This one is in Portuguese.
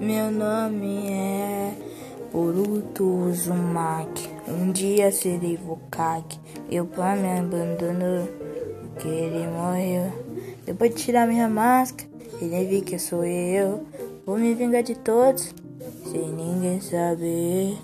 Meu nome é Boruto Uzumaki. Um dia serei Vokage. Meu pai me abandonou porque ele morreu. Depois de tirar minha máscara, ele viu que sou eu. Vou me vingar de todos sem ninguém saber.